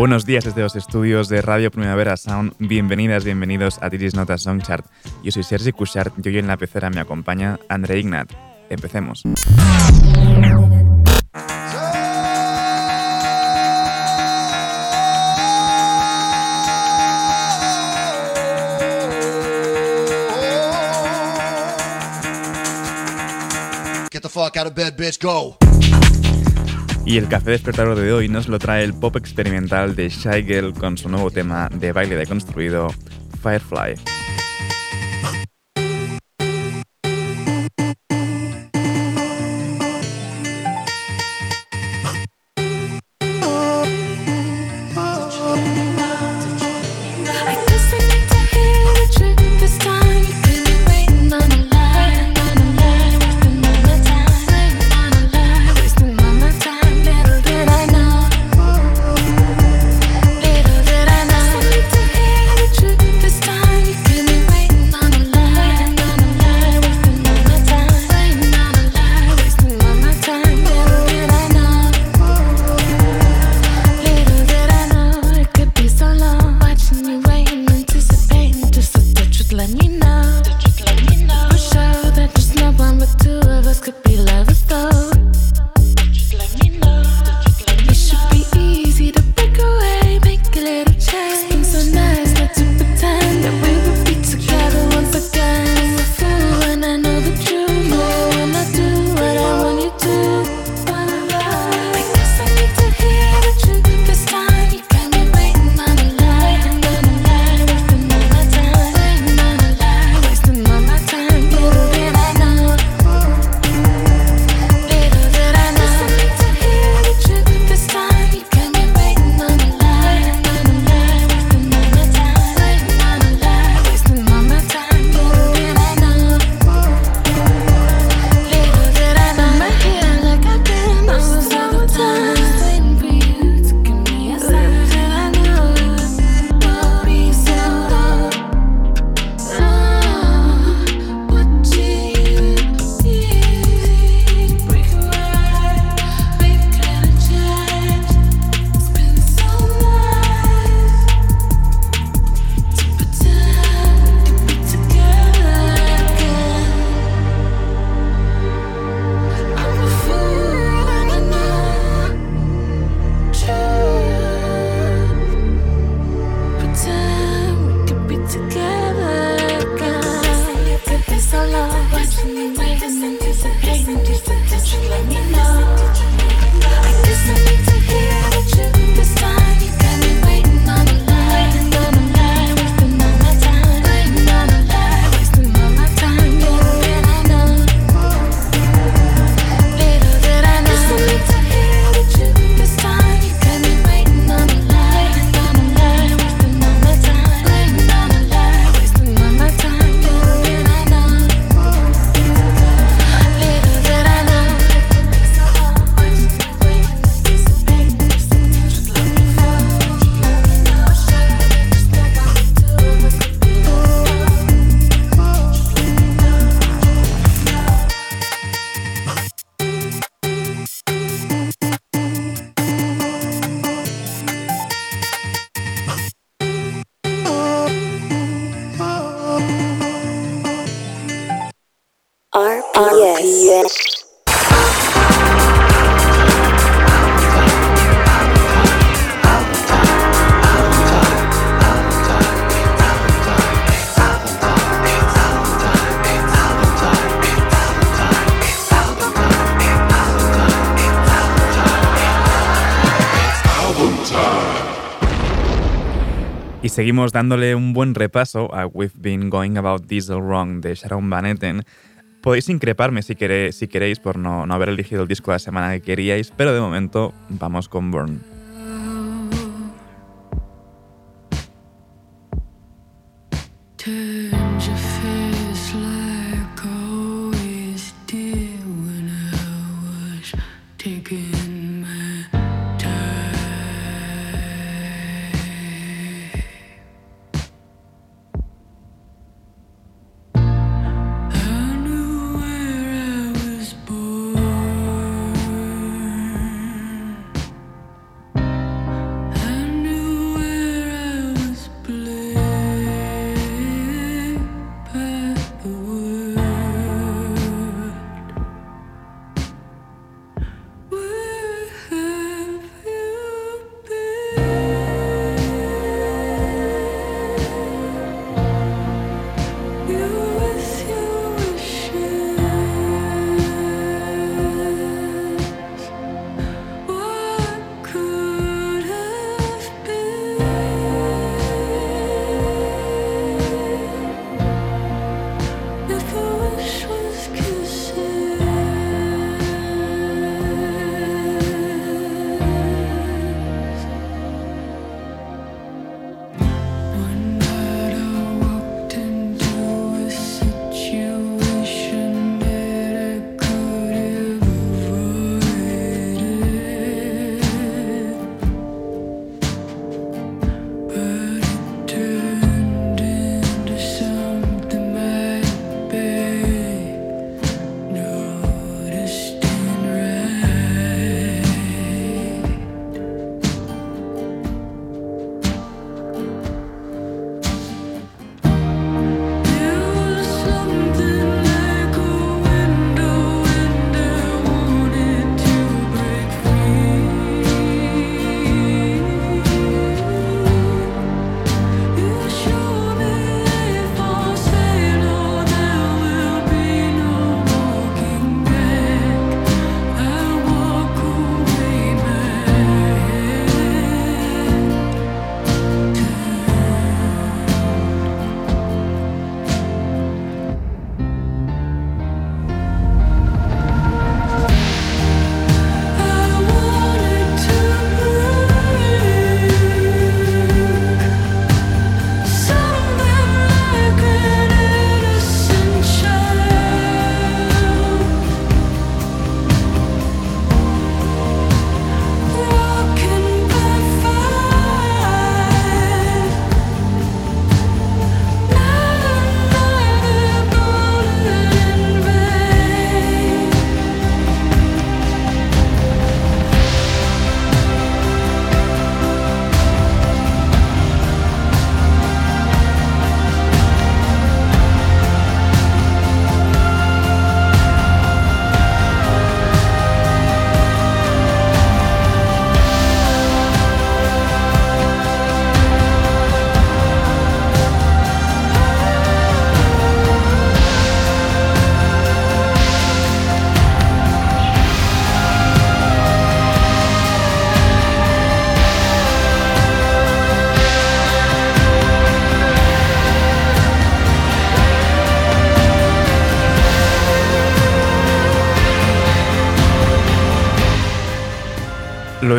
Buenos días desde los estudios de Radio Primavera Sound. Bienvenidas, bienvenidos a Tiris Nota Songchart. Yo soy Sergi Cushart y hoy en la pecera me acompaña André Ignat. Empecemos. Get the fuck out of bed, bitch, go. Y el café despertador de hoy nos lo trae el pop experimental de Shy con su nuevo tema de baile deconstruido, Firefly. Seguimos dándole un buen repaso a We've Been Going About All Wrong de Sharon Van Etten. Podéis increparme si, queréis, si queréis por no, no haber elegido el disco de la semana que queríais, pero de momento vamos con Burn.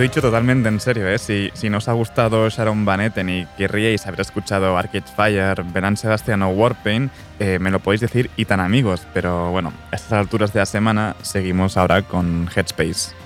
Dicho totalmente en serio, ¿eh? Si, si no os ha gustado Sharon Van Etten y querríais haber escuchado Arcade Fire, Beran Sebastian o Warpaint, eh, me lo podéis decir y tan amigos, pero bueno, a estas alturas de la semana seguimos ahora con Headspace.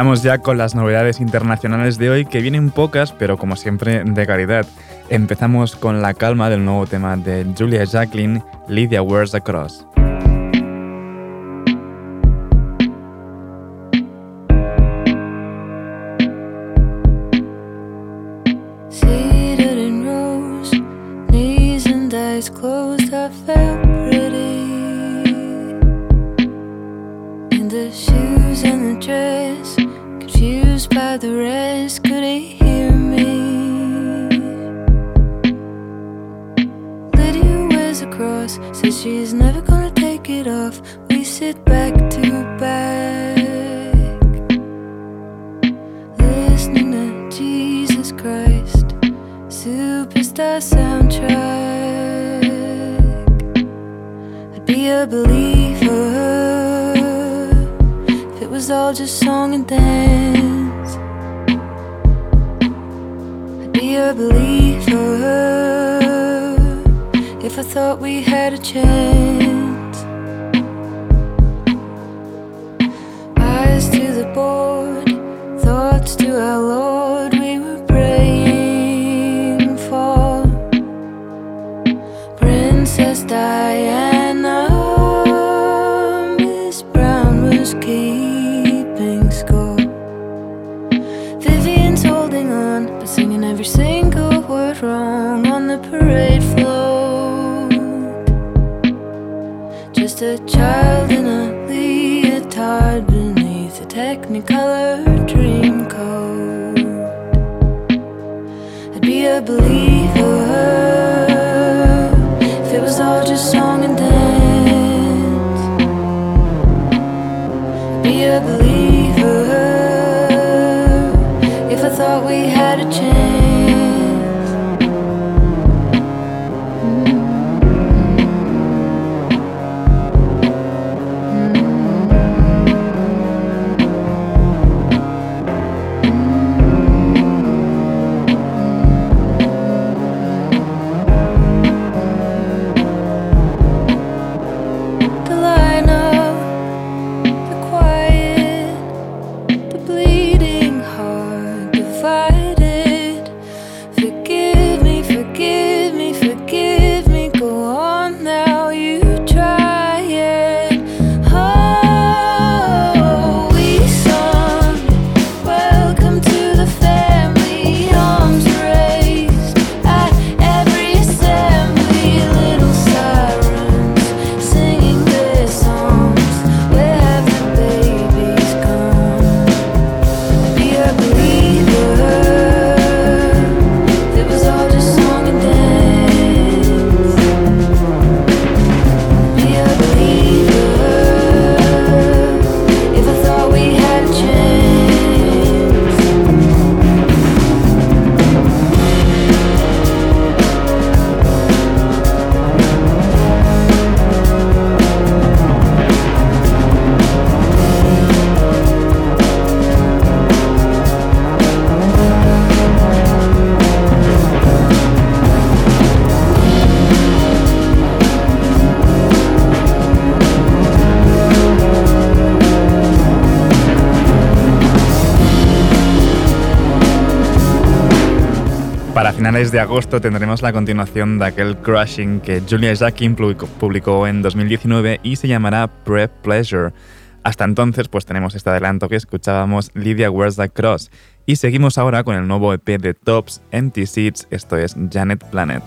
Y vamos ya con las novedades internacionales de hoy, que vienen pocas, pero como siempre de calidad. Empezamos con la calma del nuevo tema de Julia Jacqueline, Lydia Wears If I thought we had a chance, eyes to the board, thoughts to our Lord. Finales de agosto tendremos la continuación de aquel Crushing que Julia Jackin publicó en 2019 y se llamará Prep Pleasure. Hasta entonces, pues tenemos este adelanto que escuchábamos Lydia Wears the Cross. Y seguimos ahora con el nuevo EP de Tops, Empty Seats, esto es Janet Planet.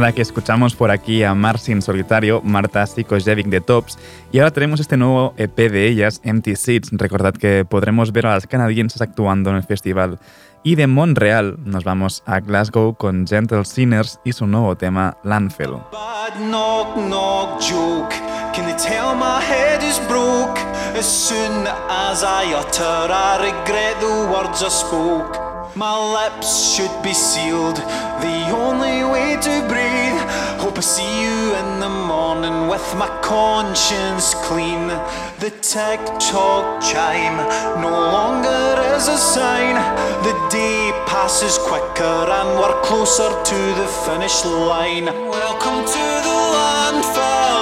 Nada que escuchamos por aquí a Marcin Solitario, Marta Sikojevic de Tops, y ahora tenemos este nuevo EP de ellas, Empty Seats. Recordad que podremos ver a las canadienses actuando en el festival. Y de Montreal nos vamos a Glasgow con Gentle Sinners y su nuevo tema, Landfill. Can they tell my head is broke? As soon as I utter, I regret the words I spoke. My lips should be sealed, the only way to breathe. Hope I see you in the morning with my conscience clean. The tick tock chime no longer is a sign. The day passes quicker and we're closer to the finish line. Welcome to the landfill,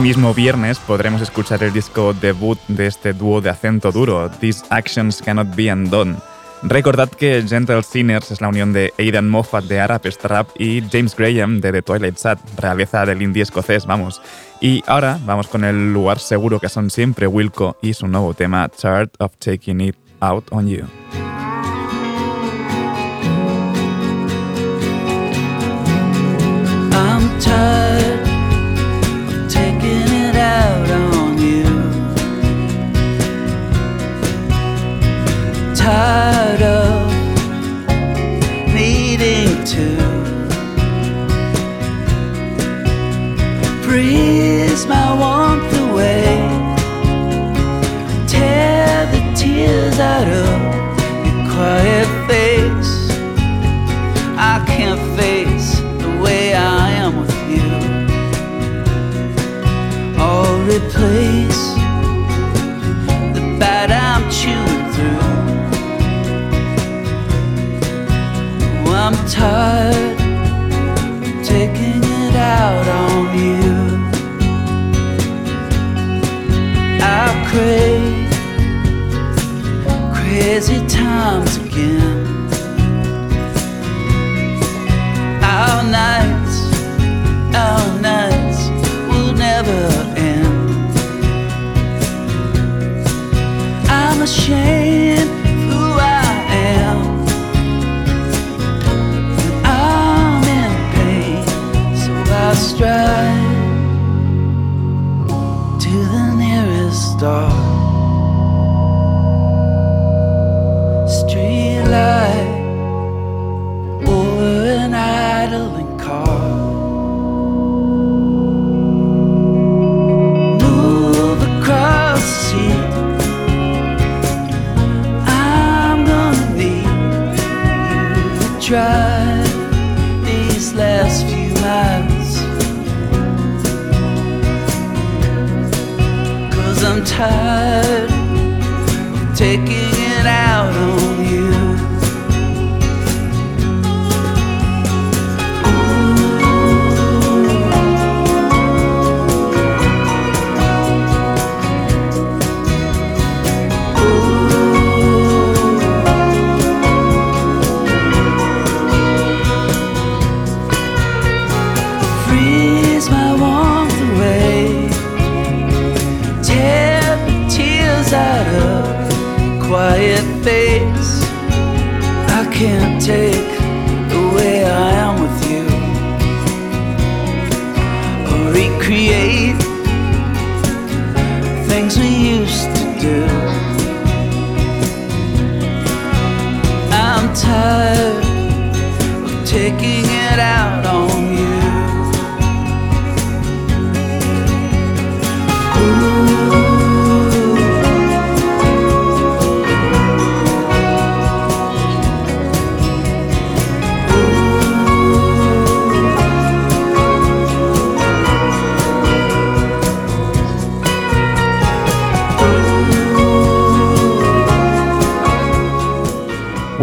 Este mismo viernes podremos escuchar el disco debut de este dúo de acento duro, These Actions Cannot Be Undone. Recordad que Gentle Sinners es la unión de Aidan Moffat de Arab Strap y James Graham de The Twilight Sad, realeza del indie escocés, vamos. Y ahora vamos con el lugar seguro que son siempre Wilco y su nuevo tema, Tired of Taking It Out on You. Tired of needing to breeze my warmth away. Tear the tears out of your quiet face. I can't face the way I am with you. Or replace the bad I'm tired taking it out on you. I've craved crazy times again.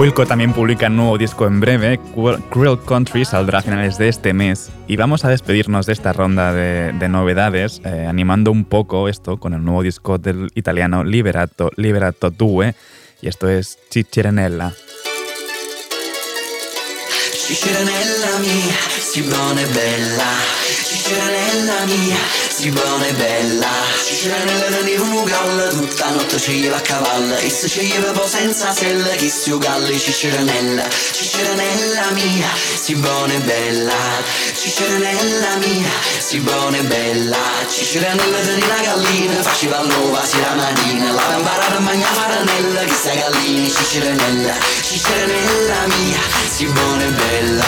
Wilco también publica un nuevo disco en breve, Cru- Cruel Country saldrá a finales de este mes y vamos a despedirnos de esta ronda de, de novedades eh, animando un poco esto con el nuevo disco del italiano Liberato, Liberato 2 y esto es Ciccirenella. Ciceranella mia, si e bella mia, si buona bella. Ciceranella teneva un galla tutta notte ci iva a cavallo. E se ci iva poi senza sella chi si ugalli Ciceranella Ciceranella mia, si buona e bella. Ciceranella mia, si buona e bella. Ciceranella teneva una gallina faceva l'uova si la mattina La imparata a mangiare faranella che sta gallina Ciceranella Ciceranella mia, si buona e bella.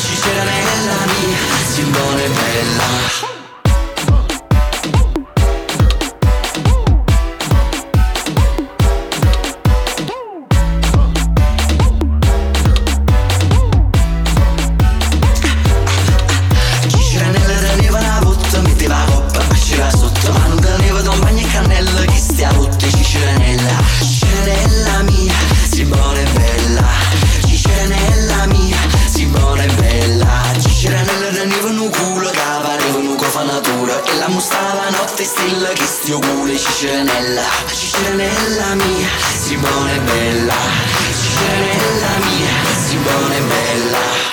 Ciceranella mia, si buona e bella mostava notte stella che stia culo Ciceranella Ciceranella mia, si buona e bella. Ciceranella mia, si buona e bella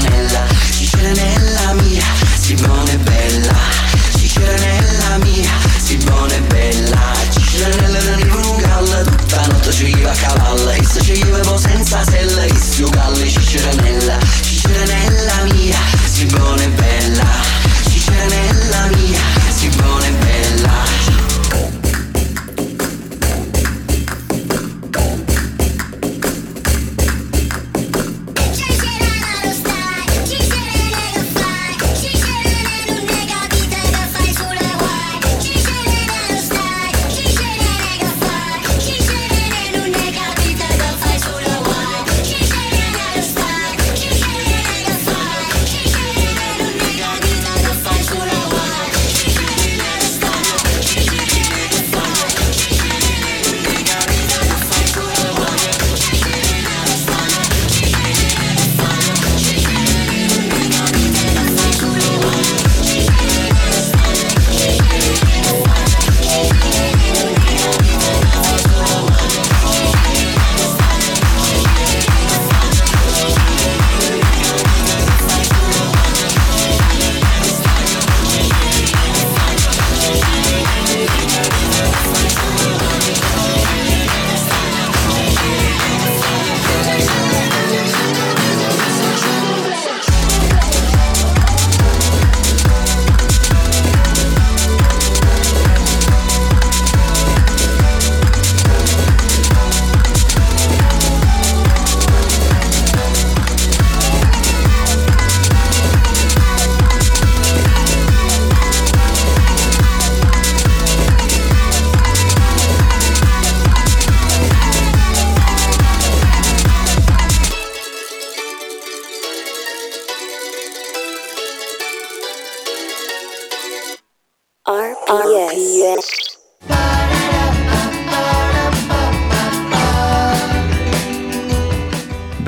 te ciceranella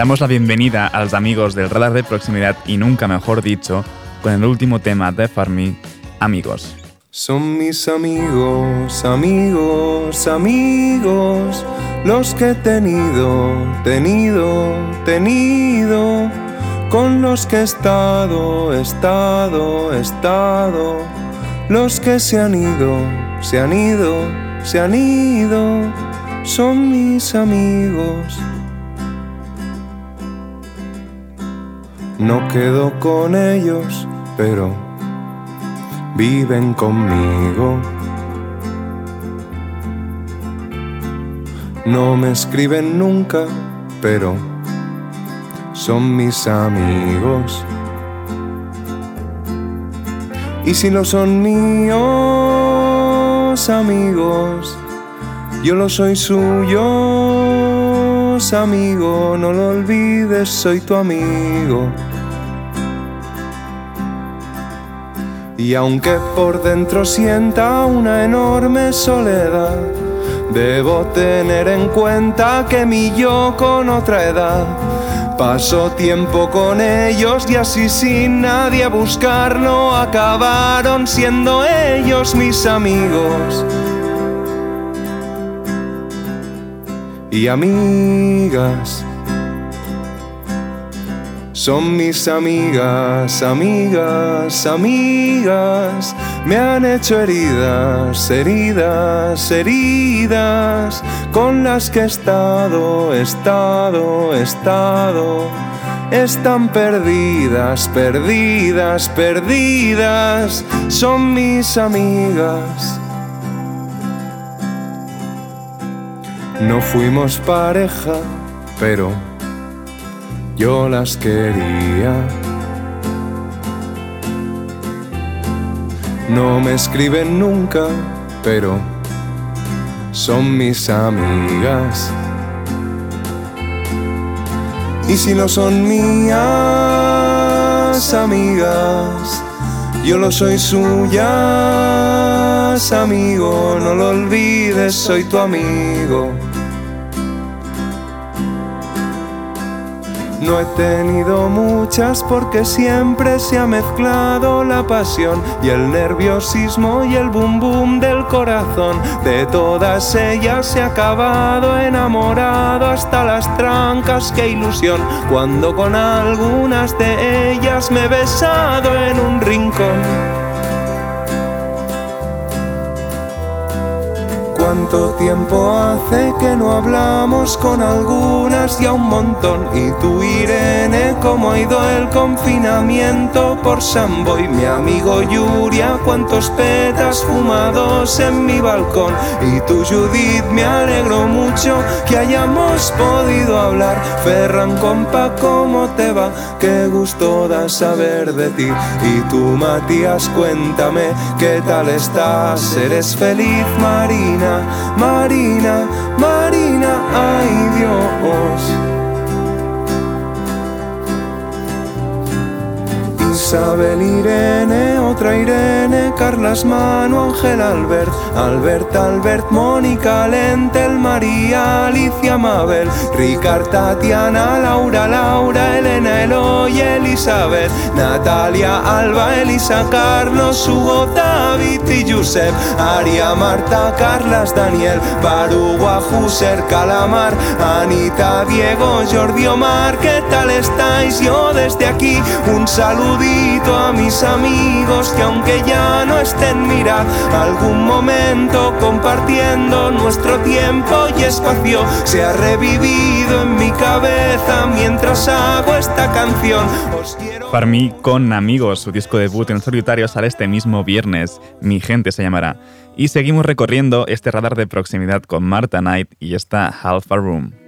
Damos la bienvenida a los amigos del radar de proximidad y nunca mejor dicho, con el último tema de Farmi, Amigos. Son mis amigos, amigos, amigos, los que he tenido, tenido, tenido, con los que he estado, estado, estado, los que se han ido, se han ido, se han ido, son mis amigos. No quedo con ellos, pero viven conmigo. No me escriben nunca, pero son mis amigos. Y si no son míos amigos, yo lo soy suyos amigo, no lo olvides, soy tu amigo. Y aunque por dentro sienta una enorme soledad, debo tener en cuenta que mi yo con otra edad pasó tiempo con ellos y así sin nadie buscarlo acabaron siendo ellos mis amigos. Y amigas, son mis amigas, amigas, amigas. Me han hecho heridas, heridas, heridas. Con las que he estado, estado, estado. Están perdidas, perdidas, perdidas. Son mis amigas. No fuimos pareja, pero yo las quería. No me escriben nunca, pero son mis amigas. Y si no son mías amigas, yo lo soy suyas, amigo. No lo olvides, soy tu amigo. No he tenido muchas porque siempre se ha mezclado la pasión y el nerviosismo y el bum bum del corazón. De todas ellas he acabado enamorado hasta las trancas, qué ilusión. Cuando con algunas de ellas me he besado en un rincón. ¿Cuánto tiempo hace que no hablamos con algunas y a un montón? Y tú, Irene, ¿cómo ha ido el confinamiento por Samboy? Mi amigo Yuria, ¿cuántos petas fumados en mi balcón? Y tú, Judith, me alegro mucho que hayamos podido hablar. Ferran, compa, ¿cómo te va? Qué gusto da saber de ti. Y tú, Matías, cuéntame, ¿qué tal estás? ¿Eres feliz, Marina? Marina, Marina, ay Dios. Isabel Irene, otra Irene, Carlas Manu, Ángel Albert, Albert, Albert, Mónica Lentel, María, Alicia Mabel, Ricard, Tatiana, Laura, Laura, Elena, Eloy, Elizabeth, Natalia, Alba, Elisa, Carlos, Hugo, David y Josep, Aria, Marta, Carlas, Daniel, Barugua, Juser, Calamar, Anita, Diego, Jordi, Omar, ¿qué tal estáis? Yo desde aquí un saludito a mis amigos que aunque ya no estén, mira, algún momento compartiendo nuestro tiempo y espacio se ha revivido en mi cabeza mientras hago esta canción. Os quiero Farmí con Amigos, su disco debut en solitario sale este mismo viernes. Mi gente se llamará. Y seguimos recorriendo este radar de proximidad con Marta Knight y esta Half a Room.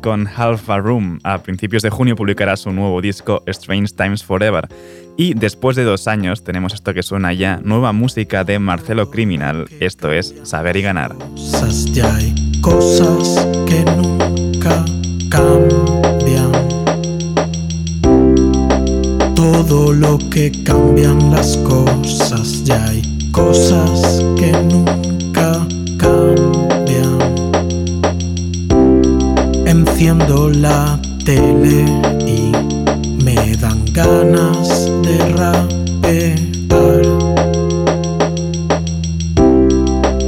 Con Half a Room. A principios de junio publicará su nuevo disco Strange Times Forever. Y después de dos años tenemos esto que suena ya, nueva música de Marcelo Criminal. Esto es Saber y Ganar. cosas, hay cosas que nunca cambian. Todo lo que cambian las cosas, ya hay cosas que nunca cambian. Enciendo la tele y me dan ganas de rapear.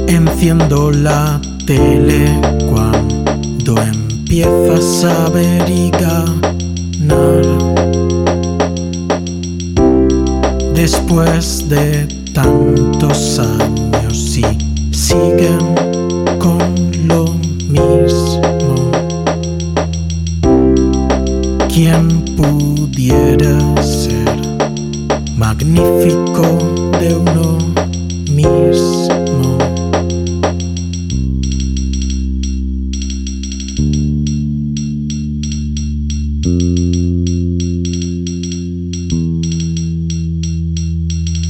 Enciendo la tele cuando empiezas a ver y ganar. Después de tantos años y siguen con lo mismo. ¿Quién pudiera ser magnífico de uno mismo?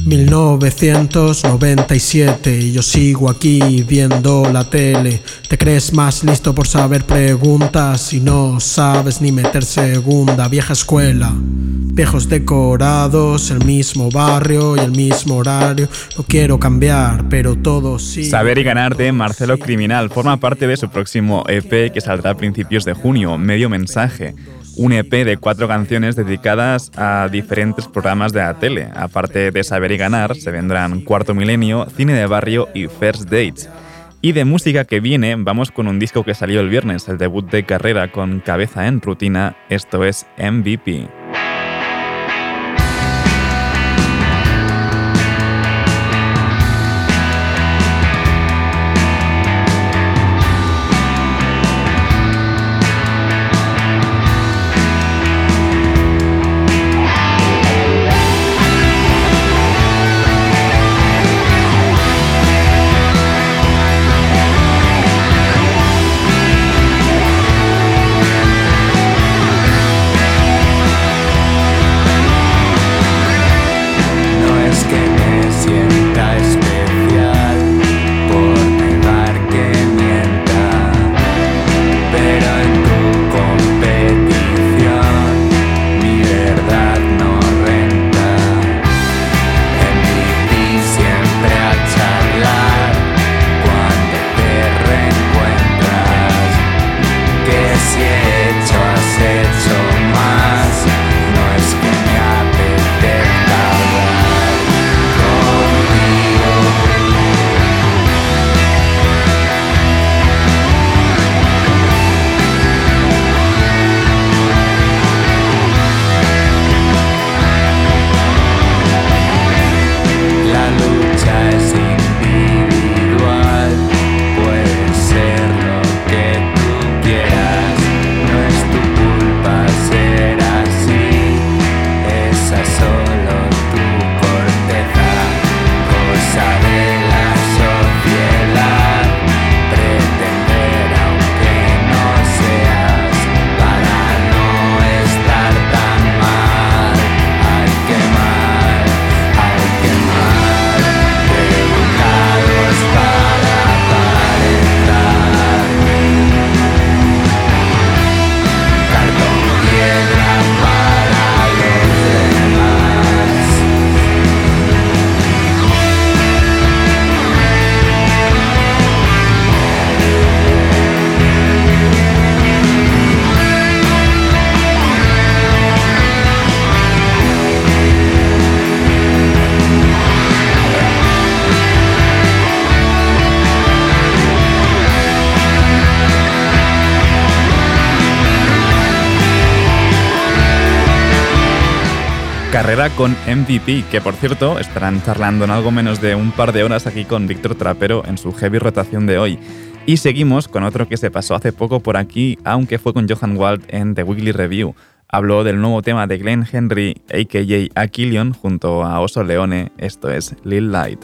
...1997 y yo sigo aquí viendo la tele... ¿Te crees más listo por saber preguntas... ...y no sabes ni meter segunda... ...vieja escuela... Viejos decorados, el mismo barrio y el mismo horario. No quiero cambiar, pero todo sí. Saber y ganar de Marcelo Criminal forma parte de su próximo EP que saldrá a principios de junio, Medio Mensaje. Un EP de cuatro canciones dedicadas a diferentes programas de la tele. Aparte de Saber y Ganar, se vendrán Cuarto Milenio, Cine de Barrio y First Dates. Y de música que viene, vamos con un disco que salió el viernes, el debut de carrera con Cabeza en Rutina, esto es MVP. Con MVP, que por cierto estarán charlando en algo menos de un par de horas aquí con Víctor Trapero en su heavy rotación de hoy. Y seguimos con otro que se pasó hace poco por aquí, aunque fue con Johan Wald en The Weekly Review. Habló del nuevo tema de Glenn Henry, a.k.a. Aquilion, junto a Oso Leone, esto es Lil Light.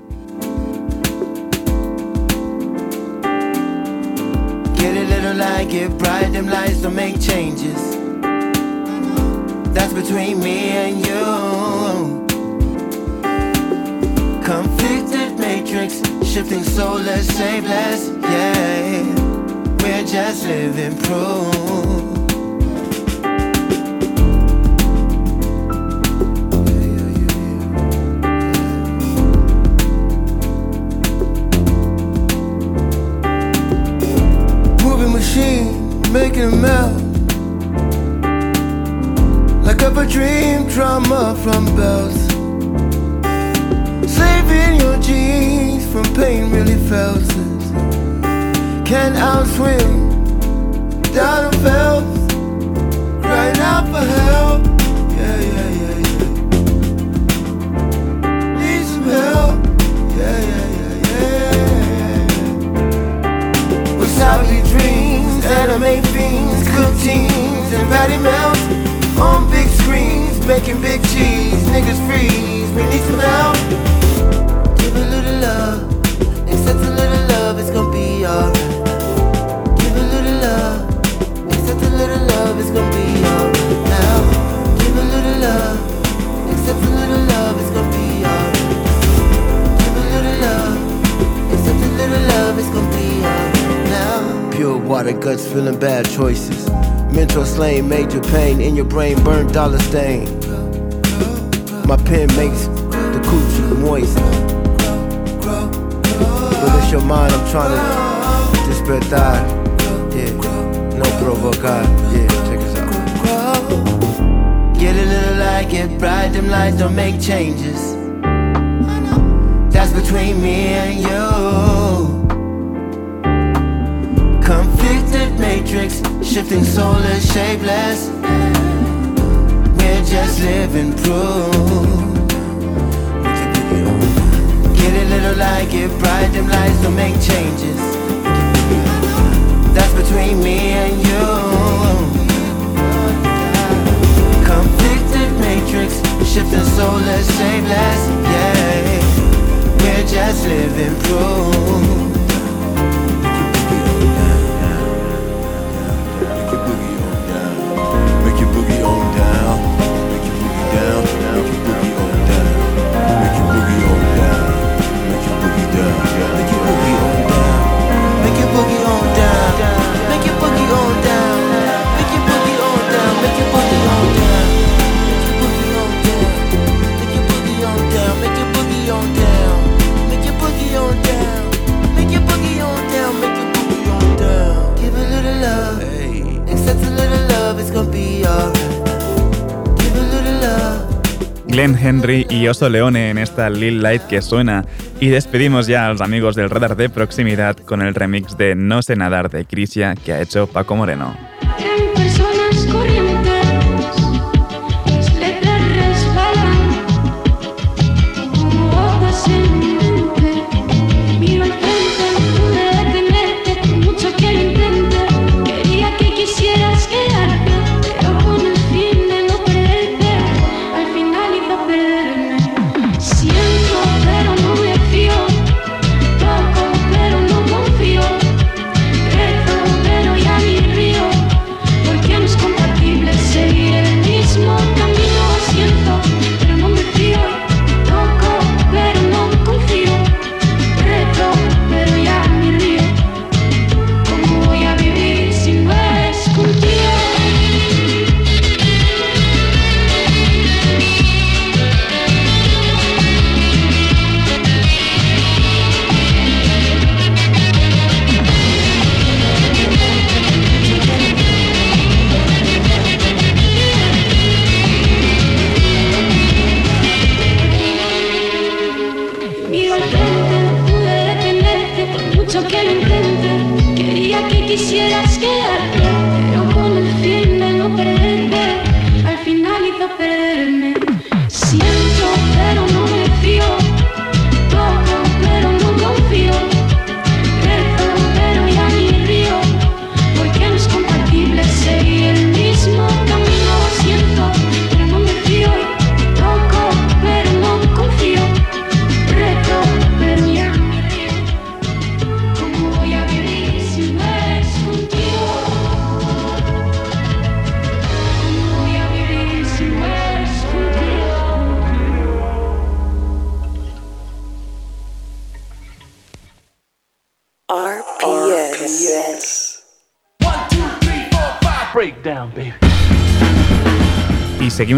Get a little light, get bright, them lights don't make changes. That's between me and you. Matrix, shifting soulless, shapeless, yeah. We're just living proof. Moving machine, making it melt. Like up a dream drama from bells. From pain really felt it. Can't outswim down a felt, crying out for help. Yeah, yeah, yeah, yeah. Need some help. Yeah, yeah, yeah, yeah. Wasabi dreams, anime fiends, cook teams, and patty melts on big screens, making big cheese. Niggas freeze, we need some help. Guts, feeling bad choices. Mental slain, major pain in your brain, burnt dollar stain. My pen makes the coochie moist. But it's your mind I'm trying to despertar. Yeah, no provocar. Yeah, check us out. Get a little light, get bright, them lights don't make changes. That's between me and you. Matrix, shifting soulless, shapeless. We're just living proof. Get a little light, get bright, them lights don't make changes. That's between me and you. Conflicted matrix, shifting soulless, shameless, yeah. We're just living proof. Glenn Henry y Oso Leone en esta Lil Light que suena. Y despedimos ya a los amigos del radar de proximidad con el remix de No sé nadar de Crisia que ha hecho Paco Moreno.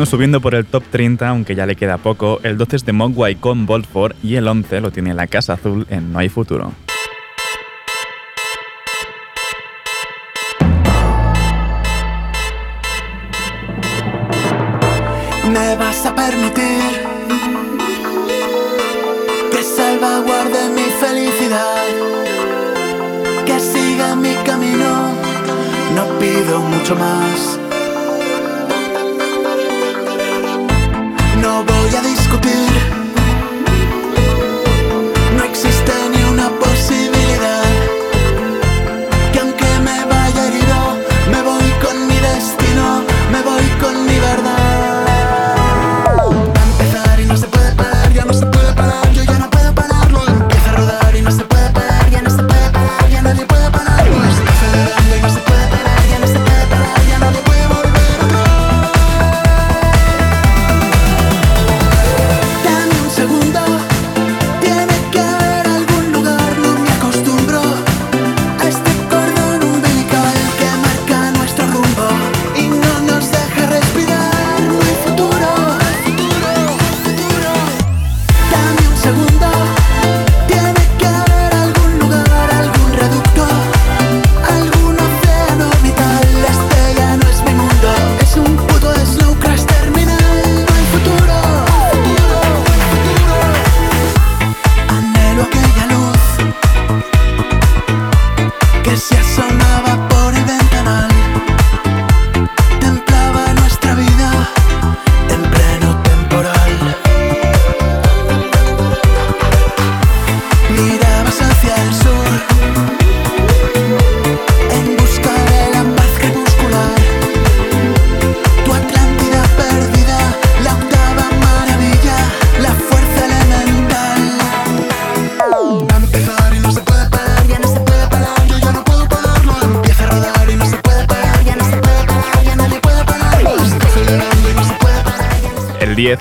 Subiendo por el top 30, aunque ya le queda poco. El 12 es de Mogwai con Boltford y el 11 lo tiene la Casa Azul en No hay futuro. Me vas a permitir que salvaguarde mi felicidad, que siga mi camino. No pido mucho más nobody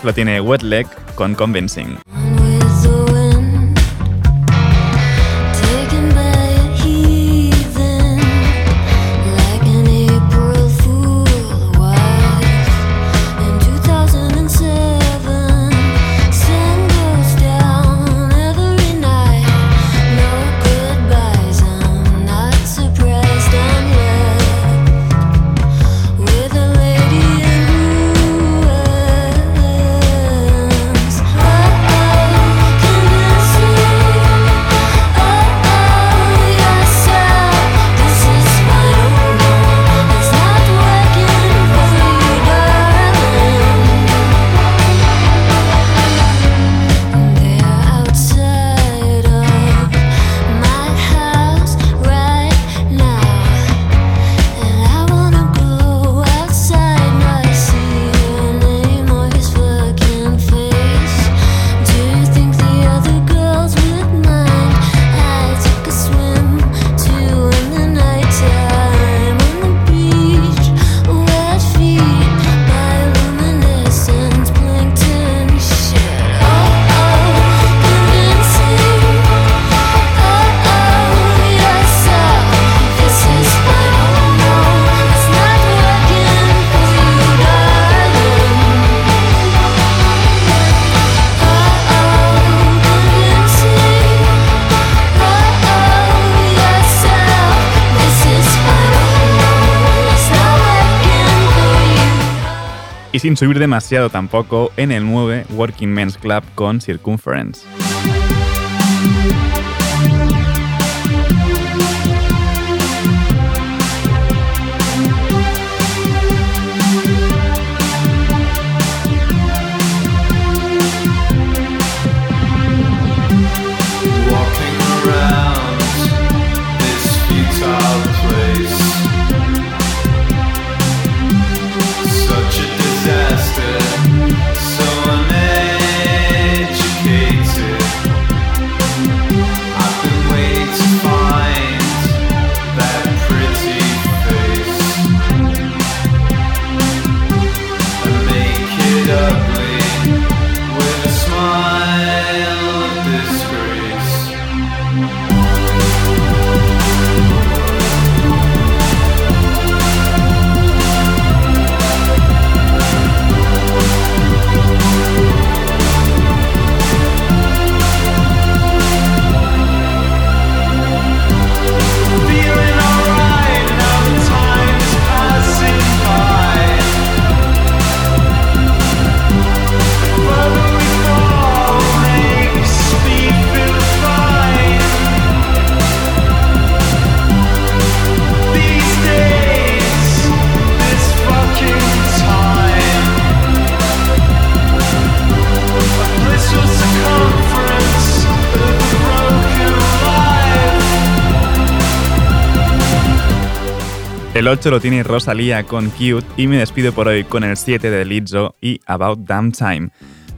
lo tiene Wetleg con Convincing. sin subir demasiado tampoco en el 9 Working Men's Club con Circumference. 8 lo tiene Rosalía con Cute y me despido por hoy con el 7 de Lizzo y About Damn Time.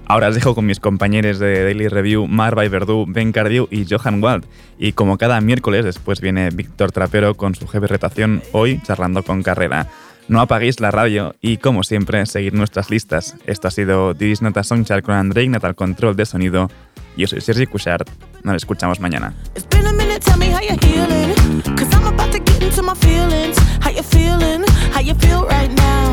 Ahora os dejo con mis compañeros de Daily Review, Marva y Verdú, Ben Cardiu y Johan Wald. Y como cada miércoles, después viene Víctor Trapero con su jefe retación, hoy charlando con Carrera. No apaguéis la radio y, como siempre, seguid nuestras listas. Esto ha sido This Nota Songchart con André Ignat al control de sonido. Yo soy Sergi Cushart. Nos escuchamos mañana. It's been a minute, tell me how you're. How you feeling? How you feel right now?